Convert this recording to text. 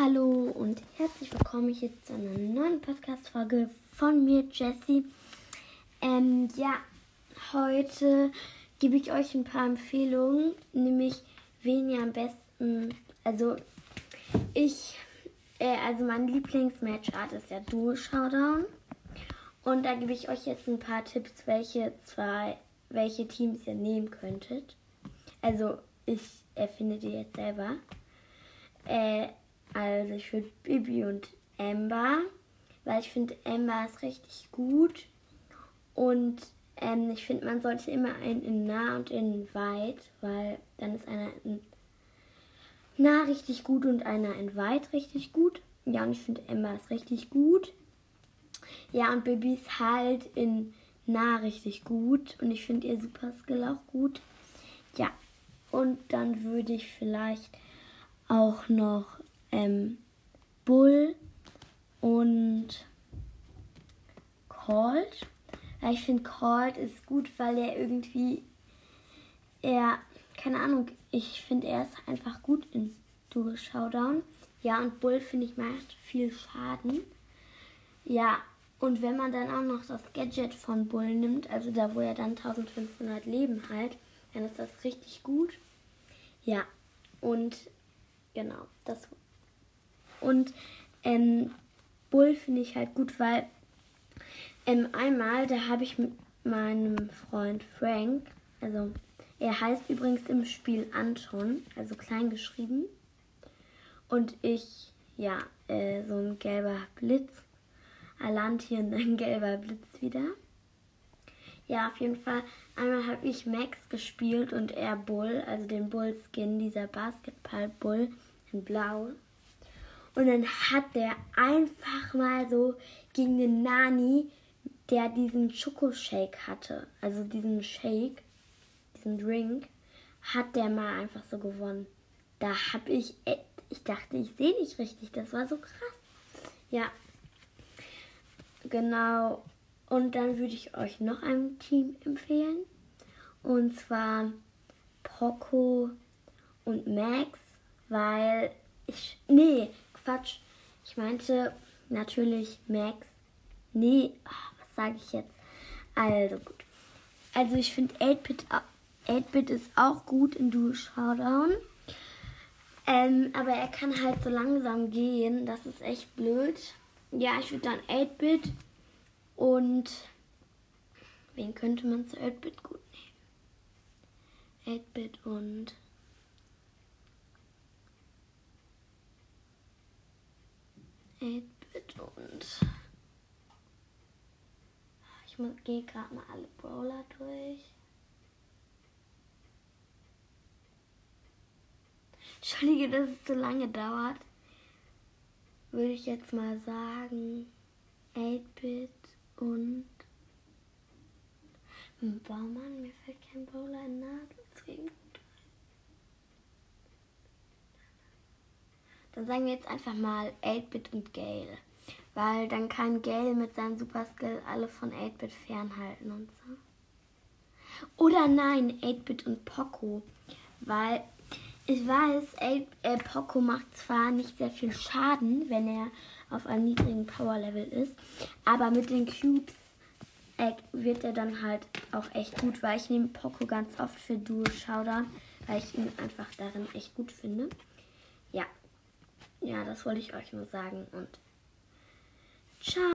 Hallo und herzlich willkommen hier zu einer neuen Podcast-Folge von mir, Jessie. Ähm, ja, heute gebe ich euch ein paar Empfehlungen, nämlich wen ihr am besten, also ich, äh, also mein Lieblingsmatchart ist ja Duo Showdown. Und da gebe ich euch jetzt ein paar Tipps, welche zwei, welche Teams ihr nehmen könntet. Also ich erfinde die jetzt selber. Äh, also ich würde Bibi und Amber, weil ich finde Amber ist richtig gut. Und ähm, ich finde, man sollte immer einen in nah und in weit, weil dann ist einer in nah richtig gut und einer in weit richtig gut. Ja, und ich finde Amber ist richtig gut. Ja, und Bibi ist halt in nah richtig gut und ich finde ihr Super Skill auch gut. Ja, und dann würde ich vielleicht auch noch ähm, Bull und Colt. Ja, ich finde Colt ist gut, weil er irgendwie, er, keine Ahnung, ich finde er ist einfach gut in Duo Showdown. Ja, und Bull finde ich macht viel Schaden. Ja, und wenn man dann auch noch das Gadget von Bull nimmt, also da wo er dann 1500 Leben halt, dann ist das richtig gut. Ja, und genau, das. Und ähm, Bull finde ich halt gut, weil ähm, einmal, da habe ich mit meinem Freund Frank, also er heißt übrigens im Spiel Anton, also klein geschrieben. Und ich, ja, äh, so ein gelber Blitz. Alantian, ein gelber Blitz wieder. Ja, auf jeden Fall. Einmal habe ich Max gespielt und er Bull, also den Bull-Skin, dieser Basketball-Bull in Blau. Und dann hat der einfach mal so gegen den Nani, der diesen Schokoshake hatte, also diesen Shake, diesen Drink, hat der mal einfach so gewonnen. Da habe ich, ich dachte, ich sehe nicht richtig, das war so krass. Ja, genau. Und dann würde ich euch noch ein Team empfehlen. Und zwar Poco und Max, weil ich. Nee, Quatsch. Ich meinte natürlich Max. Nee, was sage ich jetzt? Also gut. Also ich finde 8-Bit 8-Bit ist auch gut in Duo Showdown. Ähm, aber er kann halt so langsam gehen. Das ist echt blöd. Ja, ich würde dann 8-Bit und wen könnte man zu 8-Bit gut nehmen? 8-Bit und Eight-Bit und ich gehe gerade mal alle Brawler durch. Entschuldige, dass es so lange dauert. Würde ich jetzt mal sagen 8-Bit und Baumann, mir fällt kein Bowler in Nadelzwingen. Dann sagen wir jetzt einfach mal 8-Bit und Gale. Weil dann kann Gale mit seinem Super Skill alle von 8-Bit fernhalten und so. Oder nein, 8-Bit und Poco. Weil ich weiß, 8, äh, Poco macht zwar nicht sehr viel Schaden, wenn er auf einem niedrigen Power-Level ist. Aber mit den Cubes äh, wird er dann halt auch echt gut, weil ich nehme Poco ganz oft für Duo Showdown, weil ich ihn einfach darin echt gut finde. Ja, ja, das wollte ich euch nur sagen und ciao.